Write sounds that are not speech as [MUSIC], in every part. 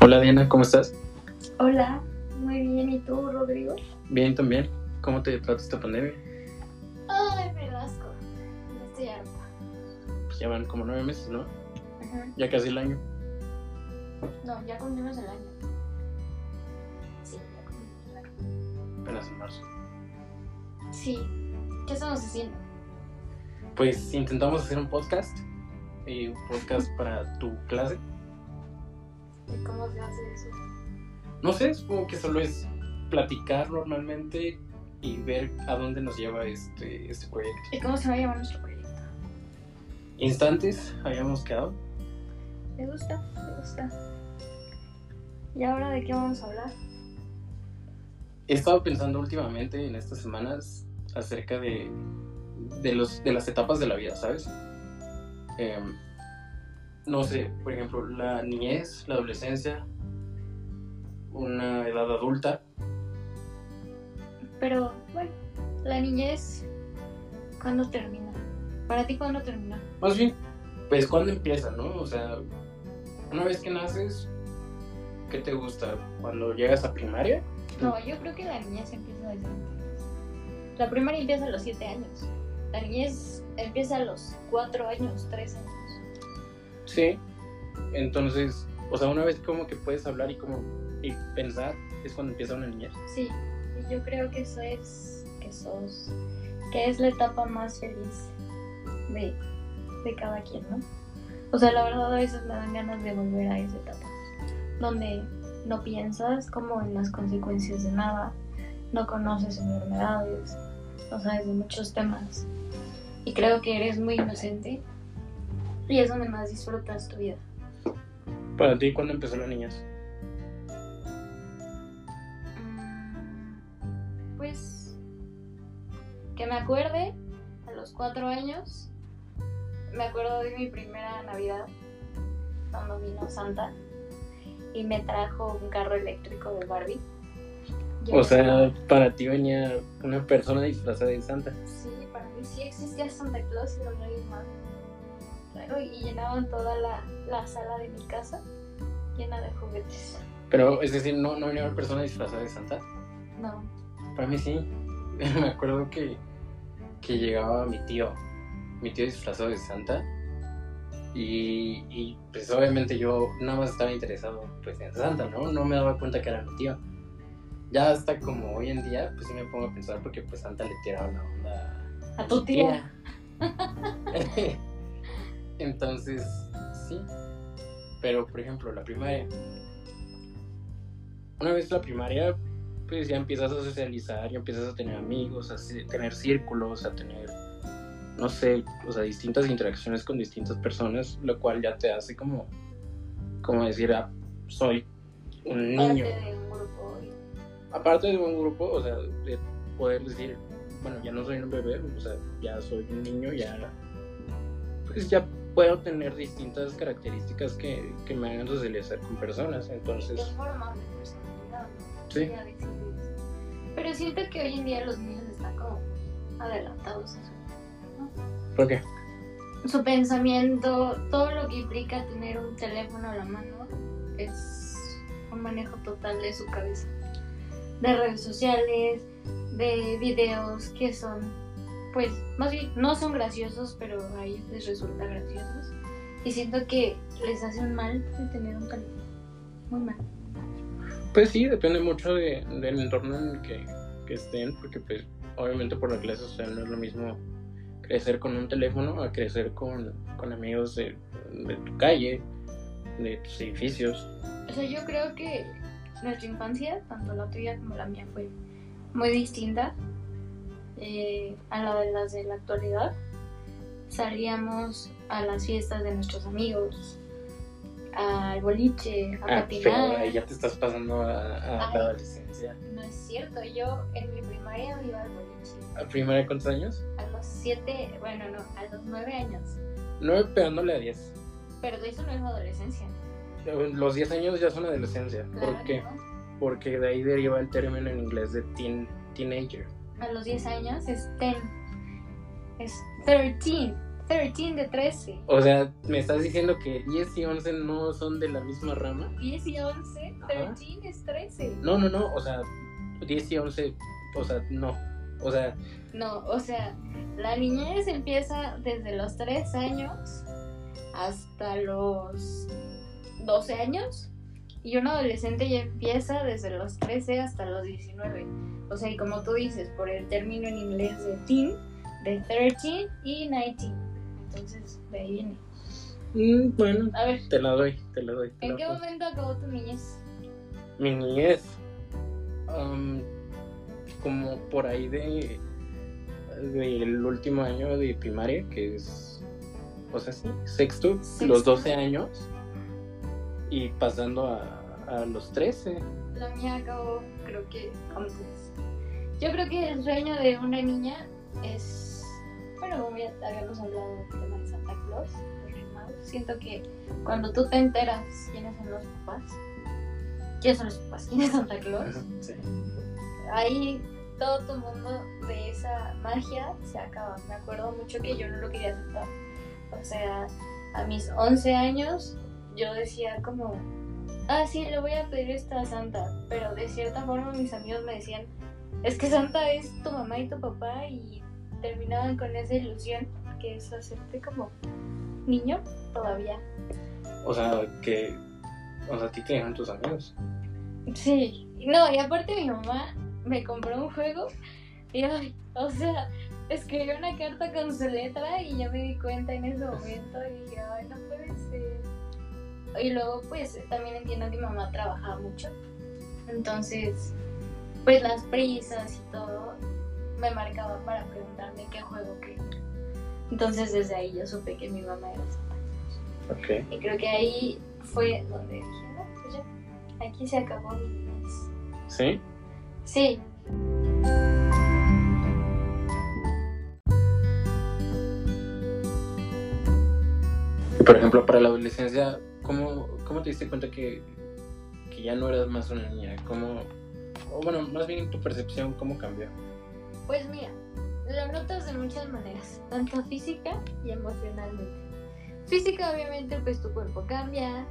Hola Diana, ¿cómo estás? Hola, muy bien. ¿Y tú, Rodrigo? Bien, también. ¿Cómo te trata esta pandemia? Ay, me asco. Ya estoy harta. Pues ya van como nueve meses, ¿no? Ajá. Ya casi el año. No, ya cumplimos el año. Sí, ya cumplimos el año. Apenas en marzo. Sí. ¿Qué estamos haciendo? Pues intentamos hacer un podcast. Y un podcast para tu clase. ¿Y cómo se hace eso? No sé, supongo que solo es platicar normalmente y ver a dónde nos lleva este, este proyecto. ¿Y cómo se va a llamar nuestro proyecto? Instantes, habíamos quedado. Me gusta, me gusta. ¿Y ahora de qué vamos a hablar? He estado pensando últimamente en estas semanas acerca de, de, los, de las etapas de la vida, ¿sabes? Em, no sé, por ejemplo, la niñez, la adolescencia, una edad adulta. Pero, bueno, la niñez, ¿cuándo termina? ¿Para ti cuándo termina? Más bien, pues cuando empieza, ¿no? O sea, una vez que naces, ¿qué te gusta? Cuando llegas a primaria. No, yo creo que la niñez empieza desde antes. La primaria empieza a los 7 años. Niñez empieza a los 4 años, 3 años. Sí. Entonces, o sea, una vez como que puedes hablar y como y pensar, es cuando empieza una niñez. Sí, y yo creo que eso es, que sos, que es la etapa más feliz de, de cada quien, ¿no? O sea, la verdad a veces me dan ganas de volver a esa etapa, donde no piensas como en las consecuencias de nada, no conoces enfermedades, no sabes de muchos temas. Y creo que eres muy inocente y es donde más disfrutas tu vida. Para ti, ¿cuándo empezó la niñez? Mm, Pues que me acuerde a los cuatro años. Me acuerdo de mi primera Navidad cuando vino Santa y me trajo un carro eléctrico de Barbie. O sea, para ti venía una persona disfrazada de Santa. Sí, para mí sí existía Santa Claus y Reyes Magos. Claro, y llenaban toda la, la sala de mi casa llena de juguetes. Pero, es decir, no, no venía una persona disfrazada de Santa. No, Para mí sí. [LAUGHS] Me acuerdo que, que llegaba mi tío, mi tío disfrazado de Santa. Y, y, pues obviamente yo nada más estaba interesado pues en Santa, ¿no? No me daba cuenta que era mi tío. Ya hasta como hoy en día, pues sí me pongo a pensar porque pues Santa le tiraba la onda a tu tía. [LAUGHS] Entonces, sí. Pero, por ejemplo, la primaria. Una vez la primaria, pues ya empiezas a socializar, ya empiezas a tener amigos, a tener círculos, a tener, no sé, o sea, distintas interacciones con distintas personas, lo cual ya te hace como, como decir, ah, soy un niño. Parte Aparte de un grupo, o sea, de poder decir, bueno, ya no soy un bebé, o sea, ya soy un niño, ya, pues ya puedo tener distintas características que, que me hagan socializar con personas, entonces, forman de personalidad, ¿no? Sí. Pero siento que hoy en día los niños están como adelantados a su, ¿por qué? su pensamiento, todo lo que implica tener un teléfono a la mano es un manejo total de su cabeza. De redes sociales, de videos que son, pues, más bien, no son graciosos, pero a ellos les resulta graciosos. Y siento que les hace un mal el tener un teléfono. Muy mal. Pues sí, depende mucho de- del entorno en el que, que estén, porque pues obviamente por la clase social no es lo mismo crecer con un teléfono a crecer con, con amigos de, de tu calle, de tus edificios. O sea, yo creo que nuestra infancia, tanto la tuya como la mía, fue muy distinta eh, a la de las de la actualidad. Salíamos a las fiestas de nuestros amigos, al boliche, a Ah, pero patinar. ahí ya te estás pasando a, a Ay. la adolescencia. No es cierto, yo en mi primaria iba al boliche. ¿A primaria cuántos años? A los siete, bueno, no, a los nueve años. Nueve pegándole a 10. Pero eso no es adolescencia. Los 10 años ya son adolescencia. Claro, ¿Por qué? Porque de ahí deriva el término en inglés de teen, teenager. A los 10 años es ten. Es 13. 13 de 13. O sea, me estás diciendo que 10 y 11 no son de la misma rama. 10 y 11, Ajá. 13 es 13. No, no, no, o sea, 10 y 11, o sea, no. O sea, No, o sea, la niñez empieza desde los 3 años hasta los 12 años. Y un adolescente ya empieza desde los 13 hasta los 19. O sea, y como tú dices, por el término en inglés de teen, de 13 y 19. Entonces, de ahí viene. mm, bueno, A ver, te la doy, te la doy. te ¿en la qué doy. momento acabó tu niñez? Mi niñez, am, como por ahí de del último año de primaria, que es, o sea, sí, sexto, Sexto. los 12 años, y pasando a, a los 13. La mía acabó, creo que antes. Yo creo que el sueño de una niña es. Bueno, como ya habíamos hablado del tema de Santa Claus, siento que cuando tú te enteras quiénes son los papás, quiénes son los papás, quién es Santa Claus, Sí. ahí todo tu mundo de esa magia se acaba. Me acuerdo mucho que yo no lo quería aceptar. O sea, a mis 11 años yo decía como, ah, sí, le voy a pedir esto a Santa. Pero de cierta forma mis amigos me decían, es que Santa es tu mamá y tu papá y terminaban con esa ilusión que es hacerte como niño todavía. O sea, que, o sea, a ti te dejan tus amigos. Sí, no, y aparte mi mamá me compró un juego y, ay, o sea, escribió una carta con su letra y yo me di cuenta en ese momento y dije, ay, no puede ser. Y luego, pues, también entiendo que mi mamá trabajaba mucho. Entonces, pues las prisas y todo me marcaban para preguntarme qué juego quería. Entonces, desde ahí yo supe que mi mamá era Santa. Ok. Y creo que ahí fue donde dije, no, pues ya, aquí se acabó mi niñez. ¿Sí? Sí, Por ejemplo, para la adolescencia, ¿cómo, cómo te diste cuenta que, que ya no eras más una niña? ¿Cómo, o bueno, más bien tu percepción, cómo cambió? pues mira, lo notas de muchas maneras, tanto física y emocionalmente. Física, obviamente, pues tu cuerpo cambia,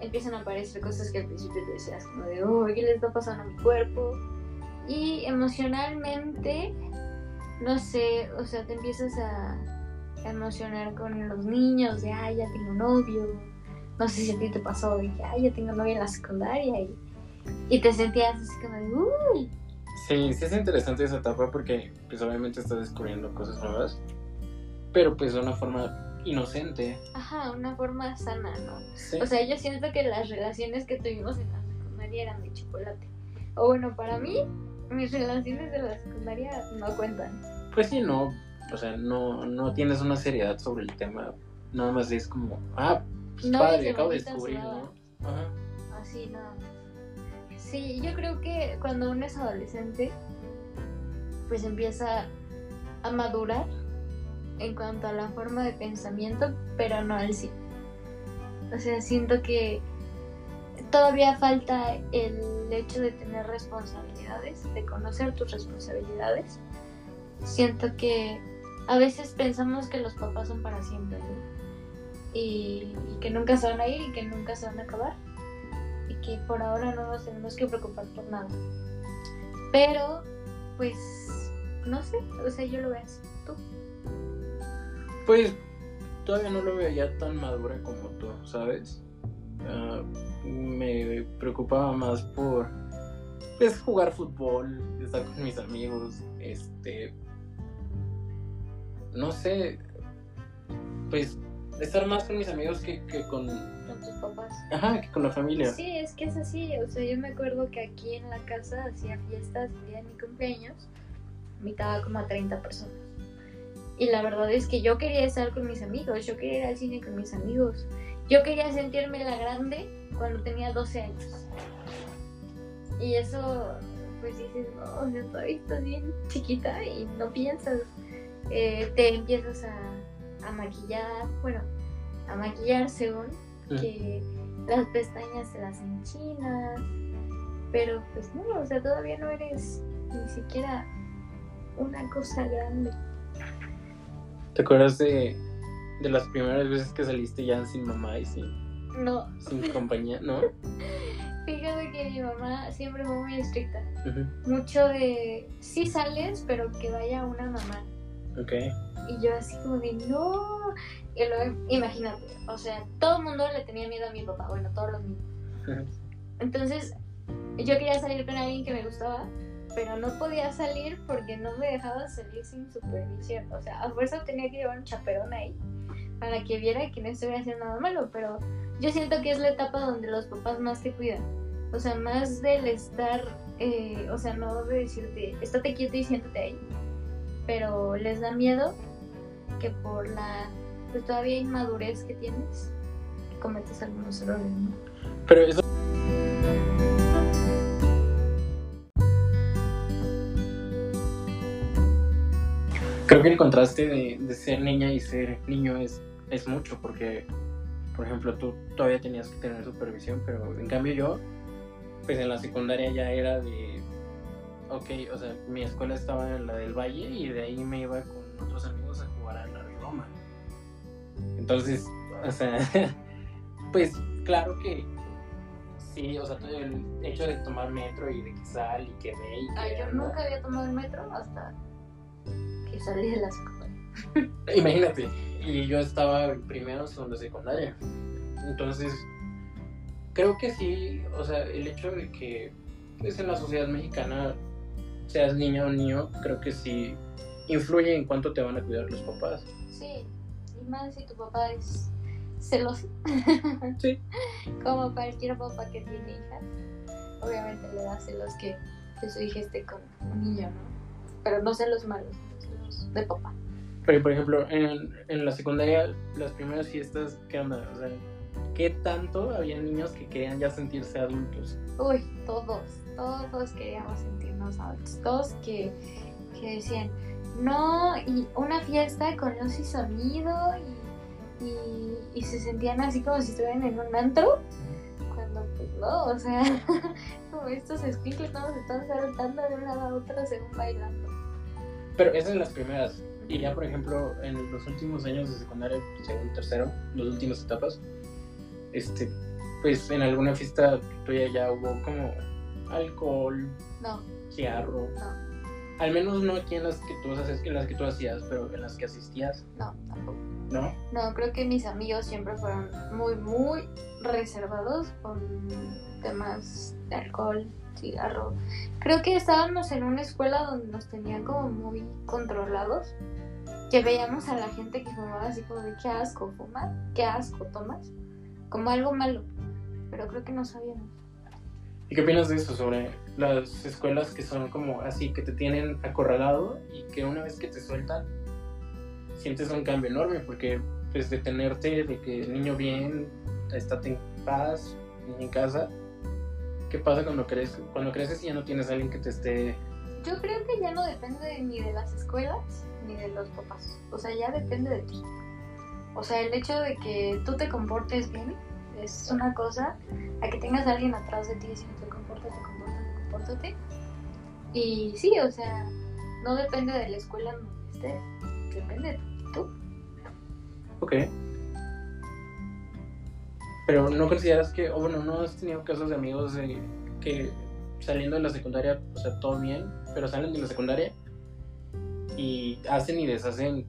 empiezan a aparecer cosas que al principio te decías como de, oh, ¿qué le está pasando a mi cuerpo? Y emocionalmente, no sé, o sea, te empiezas a emocionar con los niños, de, ay, ya tengo novio. No sé si a ti te pasó, de que, ay, ya tengo novio en la secundaria y, y te sentías así como de, uy, Sí, sí es interesante esa etapa porque pues obviamente estás descubriendo cosas nuevas, pero pues de una forma inocente. ajá, una forma sana, ¿no? Sí. O sea, yo siento que las relaciones que tuvimos en la secundaria eran de chocolate. O bueno, para mí, mis relaciones de la secundaria no cuentan. Pues sí, no, o sea, no, no tienes una seriedad sobre el tema, nada más es como, ah, No, padre, acabo de descubrir. ¿no? Ajá. Así nada más. Sí, yo creo que cuando uno es adolescente, pues empieza a madurar en cuanto a la forma de pensamiento, pero no al 100. O sea, siento que todavía falta el hecho de tener responsabilidades, de conocer tus responsabilidades. Siento que a veces pensamos que los papás son para siempre, ¿no? Y, que nunca se van a ir y que nunca se van a acabar y que por ahora no nos tenemos que preocupar por nada. Pero, pues, no sé, o sea, yo lo veo así. ¿Tú? Pues todavía no lo veo ya tan madura como tú, ¿sabes? Ah, me preocupaba más por pues, jugar fútbol, estar con mis amigos, este, no sé, pues estar más con mis amigos que, que con, Con tus papás. ajá, que con la familia. Sí, es que es así. O sea, yo me acuerdo que aquí en la casa hacía fiestas el día de mi cumpleaños. Invitaba como a 30 personas. Y la verdad es que yo quería estar con mis amigos. Yo quería ir al cine con mis amigos. Yo quería sentirme la grande cuando tenía 12 años. Y eso, pues dices, no, o sea, todavía estás bien chiquita y no piensas. Eh, te empiezas a, a maquillar, bueno, a maquillar según Mm. que las pestañas se las enchinas, pero pues no, o sea, todavía no eres ni siquiera una cosa grande. ¿Te acuerdas de, de las primeras veces que saliste ya sin mamá y sin, No, sin [LAUGHS] compañía? ¿No? fíjate que mi mamá siempre fue muy estricta. Mucho de, sí sales, pero que vaya una mamá. Ok. Y yo así como de, no. Y luego, imagínate, o sea, todo el mundo le tenía miedo a mi papá, bueno, todos los niños. [LAUGHS] Entonces, yo quería salir con alguien que me gustaba, pero no podía salir porque no me dejaba salir sin supervisión. O sea, a fuerza tenía que llevar un chaperón ahí para que viera que no estuviera haciendo nada malo, pero yo siento que es la etapa donde los papás más te cuidan. O sea, más del estar, eh, o sea, no de decirte, estate quieto y siéntate ahí, pero les da miedo que por la, pues todavía inmadurez que tienes, cometes algunos errores, ¿no? Pero eso... Creo que el contraste de, ser niña y ser niño es, es mucho, porque, por ejemplo, tú todavía tenías que tener supervisión, pero en cambio yo, pues en la secundaria ya era de, ok, o sea, mi escuela estaba en la del Valle y de ahí me iba con otros amigos a jugar. Entonces, o sea, [LAUGHS] pues claro que sí, o sea, todo el hecho de tomar metro y de que sal y que ve y que Ay, yo nunca había tomado el metro hasta que salí de la secundaria. [LAUGHS] Imagínate, y yo estaba en primero, segundo, secundaria. Entonces, creo que sí, o sea, el hecho de que pues, en la sociedad mexicana seas niña o niño, creo que sí influye en cuánto te van a cuidar los papás. Sí, y más si tu papá es celoso. Sí. [LAUGHS] Como cualquier papá que tiene hijas. Obviamente le da celos que, que su hija esté con un niño, ¿no? Pero no celos malos, celos de papá. Pero, por ejemplo, en, en la secundaria, las primeras fiestas, ¿qué onda? O sea, ¿qué tanto había niños que querían ya sentirse adultos? Uy, todos, todos queríamos sentirnos adultos. Todos que, que decían, no, y una fiesta con luz y sonido y, y, y se sentían así como si estuvieran en un antro. Cuando pues no, o sea, [LAUGHS] como estos escuincles todos están saltando de un lado a otro según bailando. Pero esas son las primeras. Y ya, por ejemplo, en los últimos años de secundaria, segundo, tercero, las últimas etapas, este, pues en alguna fiesta tuya ya hubo como alcohol, No, cigarro. no, Al menos no aquí en las que tú haces, en las que tú hacías, pero en las que asistías, no, tampoco. ¿no? No, creo que mis amigos siempre fueron muy, muy reservados con temas de alcohol, cigarro. Creo que estábamos en una escuela donde nos tenían como muy controlados. Que veíamos a la gente que fumaba así como de qué asco fumar, qué asco tomas, como algo malo. Pero creo que no sabíamos. ¿Y qué opinas de eso sobre las escuelas que son como así, que te tienen acorralado y que una vez que te sueltan, sientes un cambio enorme? Porque pues de tenerte, de que el niño bien, estate en paz, en casa, ¿qué pasa cuando creces, cuando creces y ya no tienes a alguien que te esté... Yo creo que ya no depende ni de las escuelas ni de los papás. O sea, ya depende de ti. O sea, el hecho de que tú te comportes bien es una cosa. A que tengas a alguien atrás de ti diciendo compórtate, compórtate, compórtate. Y sí, o sea, no depende de la escuela en donde estés. Depende de tú. Ok. Pero no consideras que, o bueno, no has tenido casos de amigos de que saliendo de la secundaria, o sea, todo bien, pero salen de la secundaria y hacen y deshacen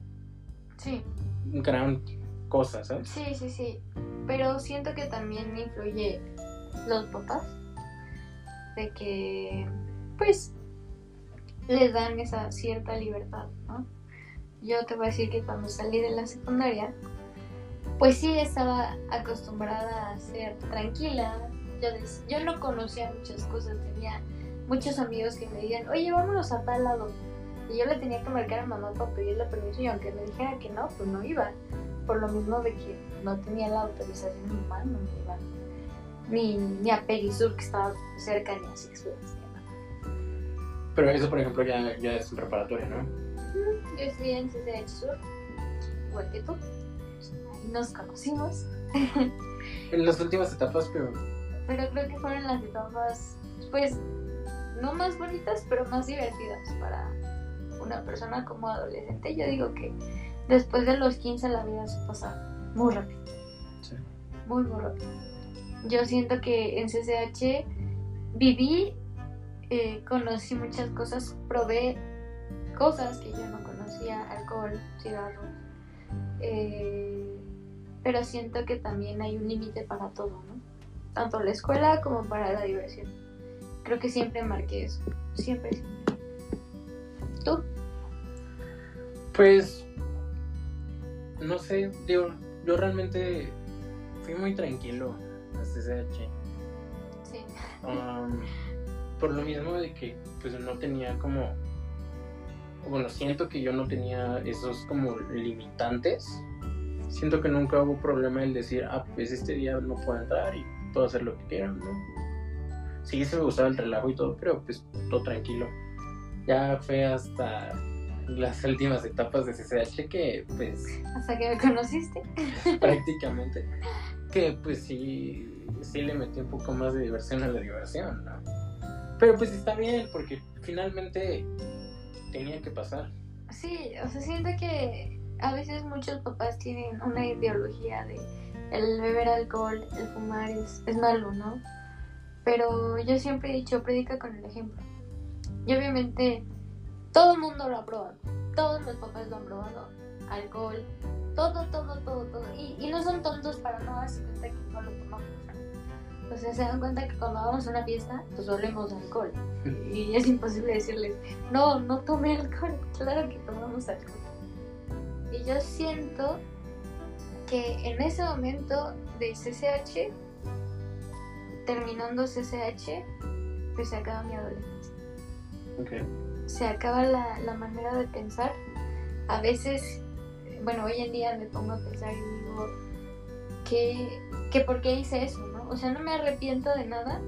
Sí, gran cosas, ¿sabes? sí, sí, sí. Pero siento que también influye los papás. De que, pues, les dan esa cierta libertad, ¿no? Yo te voy a decir que cuando salí de la secundaria, pues sí estaba acostumbrada a ser tranquila. Yo, yo no conocía muchas cosas, tenía muchos amigos que me decían, oye, vámonos a tal lado. Y yo le tenía que marcar a mamá para pedirle permiso y aunque me dijera que no, pues no iba. Por lo mismo de que no tenía la autorización de mi iba. Ni, ni a Perisur, que estaba cerca, ni a Six Flags, ni a nada. Pero eso, por ejemplo, ya, ya es en preparatoria, ¿no? Yo estudié en CCH Sur, igual que tú. Ahí nos conocimos. [LAUGHS] En las últimas etapas, pero Pero creo que fueron las etapas, pues, no más bonitas, pero más divertidas para una persona como adolescente. Yo digo que después de los 15 la vida se pasa muy rápido. Sí. Muy, muy rápido. Yo siento que en CCH viví, eh, conocí muchas cosas, probé cosas que yo no conocía, alcohol, cigarros. eh, pero siento que también hay un límite para todo, ¿no? Tanto la escuela como para la diversión. Creo que siempre marqué eso. Siempre, siempre. ¿Tú? Pues, no sé, digo, yo realmente fui muy tranquilo hasta CCH. Sí. Um, por lo mismo de que pues no tenía como bueno siento que yo no tenía esos como limitantes siento que nunca hubo problema el decir ah pues este día no puedo entrar y puedo hacer lo que quiera no sí se me gustaba el relajo y todo pero pues todo tranquilo ya fue hasta las últimas etapas de CCH que pues Hasta que me conociste. [LAUGHS] prácticamente que pues sí sí le metí un poco más de diversión a la diversión ¿no? pero pues está bien porque finalmente tenía que pasar Sí, o sea, siento que a veces muchos papás tienen una ideología de el beber alcohol, el fumar es, es malo, ¿no? Pero yo siempre he dicho, predica con el ejemplo. Y obviamente todo el mundo lo ha probado, todos los papás lo han probado, alcohol, todo, todo, todo, todo. Y, y no son tontos para no darse cuenta que no lo tomamos. O sea, se dan cuenta que cuando vamos a una fiesta, pues olemos alcohol. Y es imposible decirles, no, no tome alcohol. [LAUGHS] Claro que tomamos alcohol. Y yo siento que en ese momento de CCH, terminando CCH, pues se acaba mi adolescencia. Ok. Se acaba la, la manera de pensar. A veces, bueno, hoy en día me pongo a pensar y digo, que, que por qué hice eso, ¿no? O sea, no me arrepiento de nada,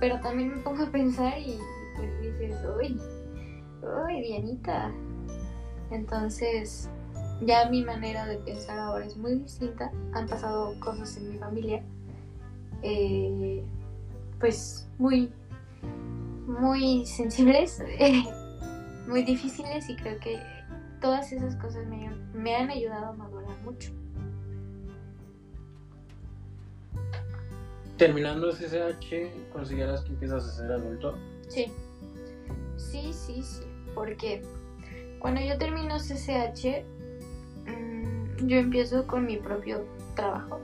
pero también me pongo a pensar y pues dices, uy, uy, Dianita. Entonces, ya mi manera de pensar ahora es muy distinta. Han pasado cosas en mi familia, eh, pues muy, muy sensibles, [LAUGHS] muy difíciles y creo que todas esas cosas me, me han ayudado a madurar mucho. terminando CCH consideras que empiezas a ser adulto Sí, sí, sí, sí, porque cuando yo termino CCH, mm, yo empiezo con mi propio trabajo,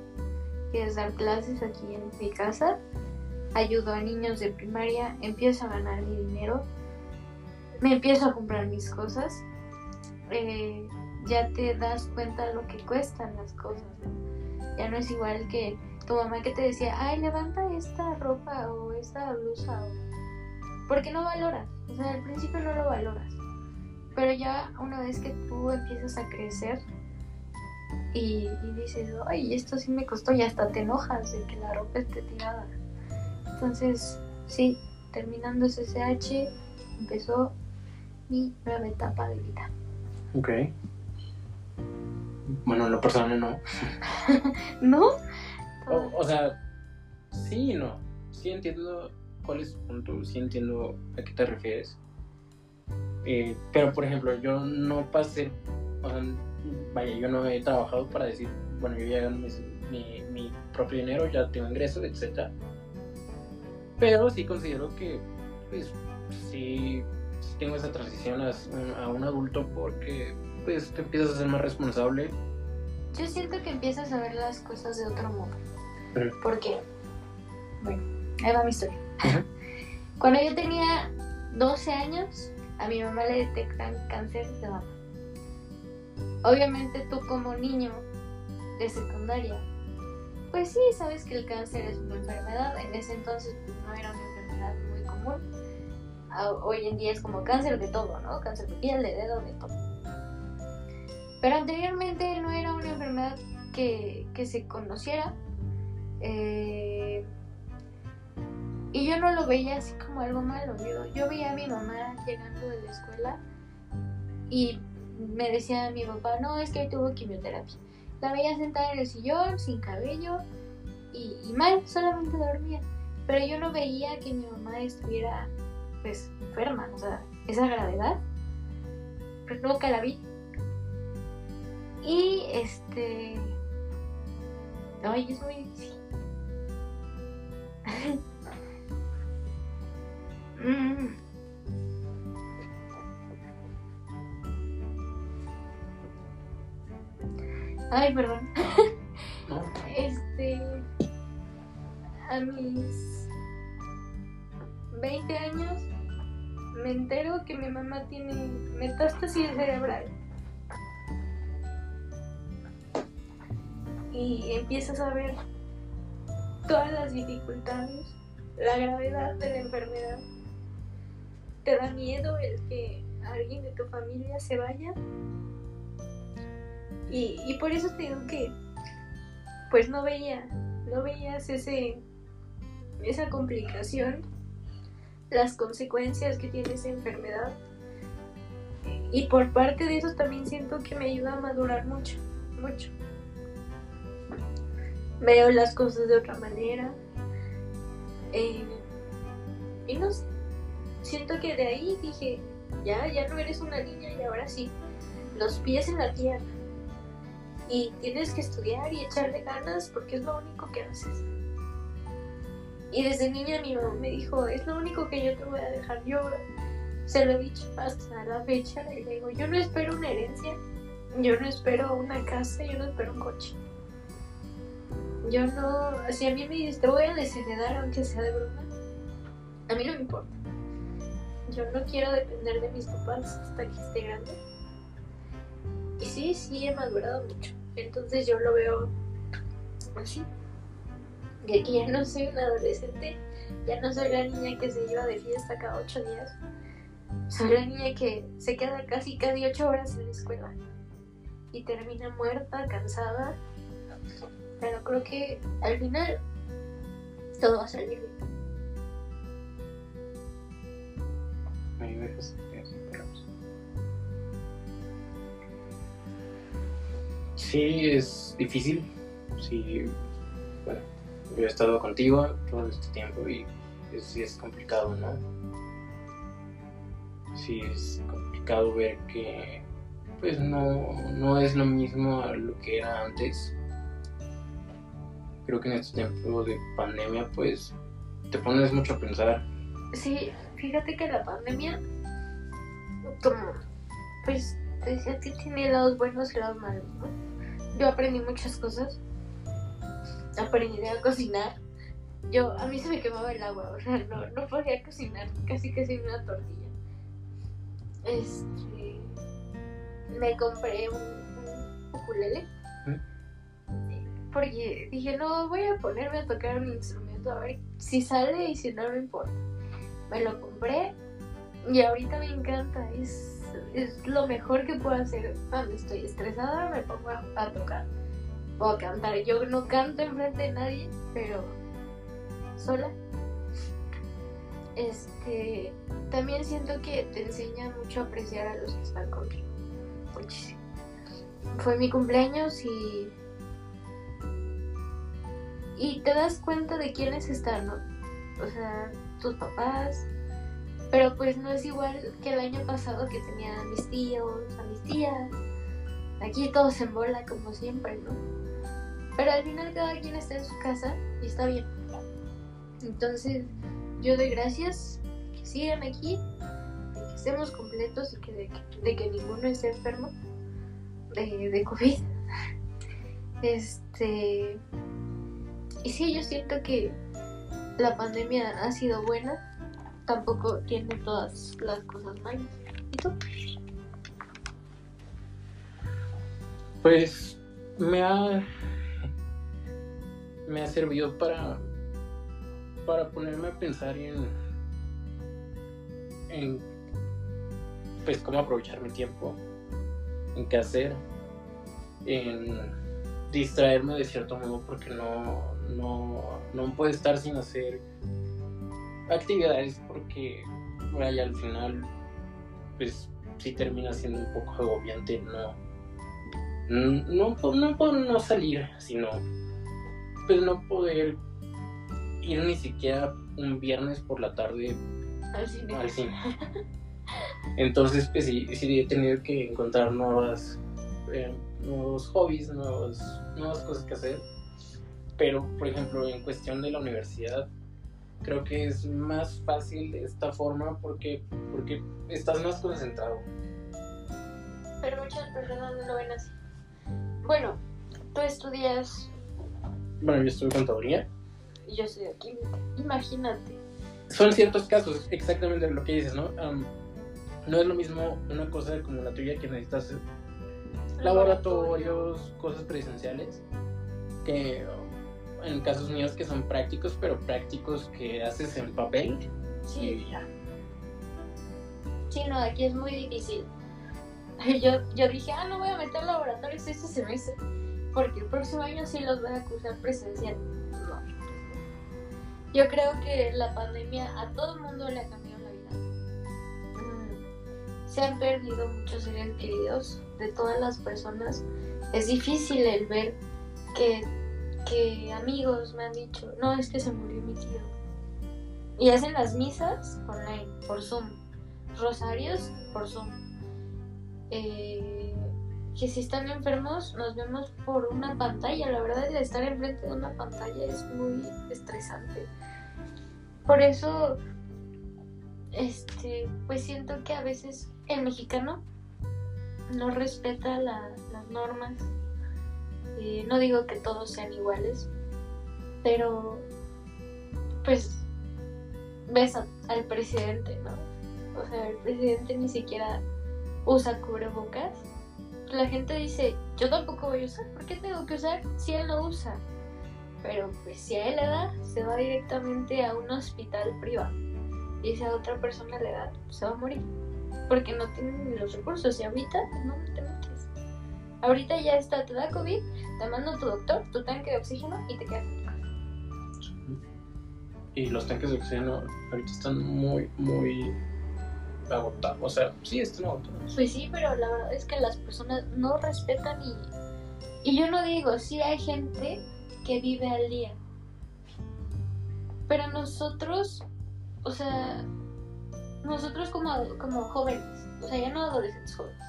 que es dar clases aquí en mi casa, ayudo a niños de primaria, empiezo a ganar mi dinero, me empiezo a comprar mis cosas, eh, ya te das cuenta lo que cuestan las cosas, ya no es igual que tu mamá que te decía, ay, levanta esta ropa o esta blusa porque no valoras, o sea, al principio no lo valoras, pero ya una vez que tú empiezas a crecer y, y dices, ay, esto sí me costó y hasta te enojas de que la ropa esté tirada. Entonces, sí, terminando SSH, empezó mi nueva etapa de vida. ok. Bueno en lo personal no. [LAUGHS] ¿No? o, o sea sí y no. Sí entiendo cuál es tu punto sí entiendo a qué te refieres. Eh, pero por ejemplo yo no pasé o sea vaya yo no he trabajado para decir bueno yo ya gano mis- mi, mi propio dinero ya tengo ingresos etcétera. Pero sí considero que pues sí tengo esa transición a, a un adulto porque pues te empiezas a ser más responsable Yo siento que empiezas a ver las cosas de otro modo. Ujú. ¿Por qué? Bueno, ahí va mi historia. [LAUGHS] Cuando yo tenía 12 años, a mi mamá le detectan cáncer de mama. Obviamente tú como niño de secundaria, pues sí, sabes que el cáncer es una enfermedad. En ese entonces pues, no era una Hoy en día es como cáncer de todo, ¿no? Cáncer de piel, de dedo, de todo. Pero anteriormente no era una enfermedad que, que se conociera. eh, y yo no lo veía así como algo malo. Yo, yo veía a mi mamá llegando de la escuela y me decía mi papá, no, es que hoy tuvo quimioterapia. La veía sentada en el sillón, sin cabello y mal, solamente dormía. Pero yo no veía que mi mamá estuviera pues esa gravedad. Pues nunca la vi. Este. Ay, es muy difícil. [LAUGHS] Mm. Ay, perdón. [LAUGHS] Este. A mis 20 años me entero que mi mamá tiene metástasis cerebral. Y empiezas a ver todas las dificultades, la gravedad de la enfermedad. Te da miedo el que alguien de tu familia se vaya. Y, y por eso te digo que pues no veía, no veías ese, esa complicación, las consecuencias que tiene esa enfermedad. Y por parte de eso también siento que me ayuda a madurar mucho, mucho. Veo las cosas de otra manera. eh, y no siento que de ahí dije, ya, ya no eres una niña y ahora sí, los pies en la tierra y tienes que estudiar y echarle ganas porque es lo único que haces. Y desde niña mi mamá me dijo, es lo único que yo te voy a dejar. Yo se lo he dicho hasta la fecha y le digo, yo no espero una herencia, yo no espero una casa, yo no espero un coche. Yo no, si a mí me dices, te voy a desheredar aunque sea de broma, a mí no me importa. Yo no quiero depender de mis papás hasta que esté grande. Y sí, sí he madurado mucho. Entonces yo lo veo así. De que ya no soy una adolescente, ya no soy la niña que se iba de fiesta cada ocho días. Soy la niña que se queda casi casi ocho horas en la escuela y termina muerta, cansada. Pero creo que al final todo va a salir bien. Palabras. Sí, es difícil. Sí, yo he estado contigo todo este tiempo y es- sí es complicado, ¿no? Sí es complicado ver que pues no, no es lo mismo a lo que era antes. Creo que en este tiempo de pandemia pues te pones mucho a pensar. Sí, fíjate que la pandemia, como, pues, decía que tiene lados buenos y lados malos, ¿no? Yo aprendí muchas cosas. Aprendí a cocinar. Yo, a mí se me quemaba el agua, o sea, no, no podía cocinar casi que sin una tortilla. Este, me compré un, un ukulele. Porque dije, no, voy a ponerme a tocar un instrumento a ver si sale y si no, no importa. Me lo compré y ahorita me encanta. Es, es lo mejor que puedo hacer cuando estoy estresada. Me pongo a, a tocar o a cantar. Yo no canto enfrente de nadie, pero sola. Este, también siento que te enseña mucho a apreciar a los que están contigo. Muchísimo. Fue mi cumpleaños y y te das cuenta de quiénes están, ¿no? O sea, tus papás. Pero pues no es igual que el año pasado que tenía a mis tíos, a mis tías. Aquí todos en bola como siempre, ¿no? Pero al final cada quien está en su casa y está bien. Entonces yo doy gracias que sigan aquí, que estemos completos y que de, de que ninguno esté enfermo de, de COVID. [LAUGHS] Este. Y sí, yo siento que la pandemia ha sido buena, tampoco tiene todas las cosas malas. ¿Y tú? Pues me ha me ha servido para para ponerme a pensar en pues cómo aprovechar mi tiempo, en qué hacer, en distraerme de cierto modo porque no no no puedo estar sin hacer actividades porque vaya al final pues sí termina siendo un poco agobiante no no, no por no salir, sino pues no poder ir ni siquiera un viernes por la tarde Al cine. al cine. Entonces, pues sí, sí he tenido que encontrar nuevas, eh, nuevos hobbies, nuevos, nuevas cosas que hacer. Pero, por ejemplo, en cuestión de la universidad, creo que es más fácil de esta forma porque, porque estás más concentrado. Pero muchas personas no lo ven así. Bueno, tú estudias Bueno, yo estudio contaduría. y yo estudio química. Imagínate. Son ciertos casos, exactamente lo que dices, ¿no? Am, no es lo mismo una cosa como la tuya que necesitas laboratorios, cosas presenciales, que um, en casos míos que son prácticos, pero prácticos que haces en papel Sí, y ya. sí, no, aquí es muy difícil. [LAUGHS] Yo, yo dije, ah, no voy a meter laboratorios este semestre, porque el próximo año sí los voy a cursar presencial. No. Yo creo que la pandemia a todo el mundo le ha cambiado la vida. Mm, Se han perdido muchos seres queridos de todas las personas. Es difícil el ver que, que amigos me han dicho, no, es que se murió mi tío. Y hacen las misas online, por Zoom. Rosarios por Zoom. Eh, que si están enfermos nos vemos por una pantalla. La verdad, el estar enfrente de una pantalla es muy estresante. Por eso, este, pues siento que a veces el mexicano no respeta la- las normas. Eh, no digo que todos sean iguales, pero pues ves al presidente, ¿no? O sea, el presidente ni siquiera usa cubrebocas. La gente dice, yo tampoco voy a usar, ¿por qué tengo que usar si él no usa? Pero pues si a él le da, se va directamente a un hospital privado. Y si a otra persona le da, se va a morir. Porque no tienen los recursos y ahorita no te metes. Ahorita ya está, te da COVID, te manda tu doctor, tu tanque de oxígeno y te quedas. Y los tanques de oxígeno ahorita están muy, muy agotados. O sea, sí, están agotados. Pues sí, pero la verdad es que las personas no respetan y, y yo no digo, sí hay gente que vive al día. Pero nosotros, o sea, nosotros como, como jóvenes, o sea, ya no adolescentes jóvenes.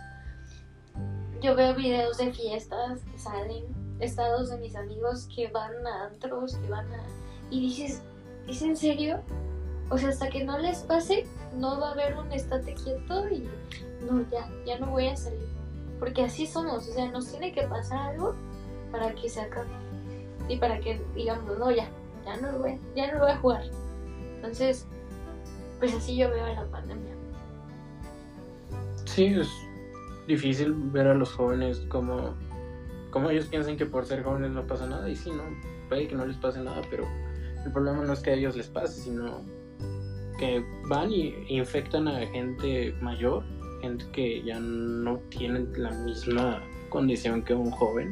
Yo veo videos de fiestas que salen, estados de mis amigos que van a antros, que van a... Y dices, ¿es en serio? O sea, hasta que no les pase, no va a haber un estate quieto y no, ya, ya no voy a salir. Porque así somos, o sea, nos tiene que pasar algo para que se acabe. Y para que digamos, no, ya, ya no lo voy, ya no lo voy a jugar. Entonces, pues así yo veo a la pandemia. Sí, es difícil ver a los jóvenes como, como ellos piensan que por ser jóvenes no pasa nada. Y sí, no, puede que no les pase nada, pero el problema no es que a ellos les pase, sino que van y infectan a gente mayor, gente que ya no tienen la misma condición que un joven.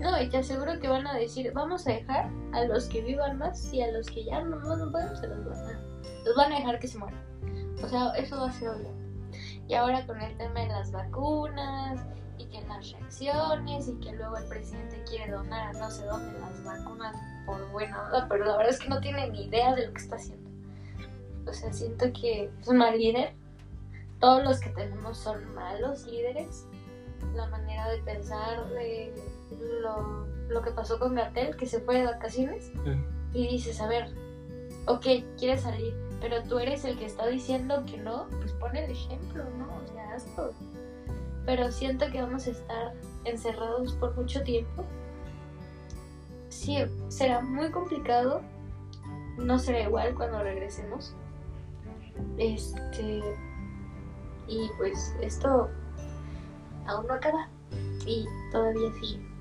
No, y te aseguro que van a decir, vamos a dejar a los que vivan más y a los que ya no, no, pueden, se los van a, los van a dejar que se mueran. O sea, eso va a ser obvio. Y ahora con el tema de las vacunas y que las reacciones y que luego el presidente quiere donar a no sé dónde las vacunas por buena onda, pero la verdad es que no tiene ni idea de lo que está haciendo. O sea, siento que es un mal líder. Todos los que tenemos son malos líderes. La manera de pensar de lo, lo que pasó con Gatel, que se fue de vacaciones, y dices, a ver, ok, quieres salir, pero tú eres el que está diciendo que no, pues pon el ejemplo, ¿no? O sea, hazlo. Pero siento que vamos a estar encerrados por mucho tiempo. Sí, será muy complicado. No será igual cuando regresemos. Este. Y pues esto aún no acaba. Y todavía sigue.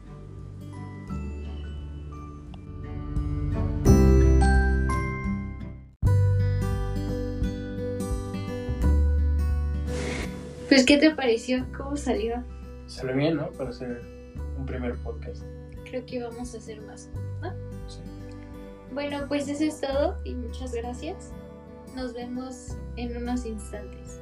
Pues, ¿qué te pareció? ¿Cómo salió? Sale bien, ¿no? Para hacer un primer podcast. Creo que vamos a hacer más, ¿no? Sí. Bueno, pues eso es todo y muchas gracias. Nos vemos en unos instantes.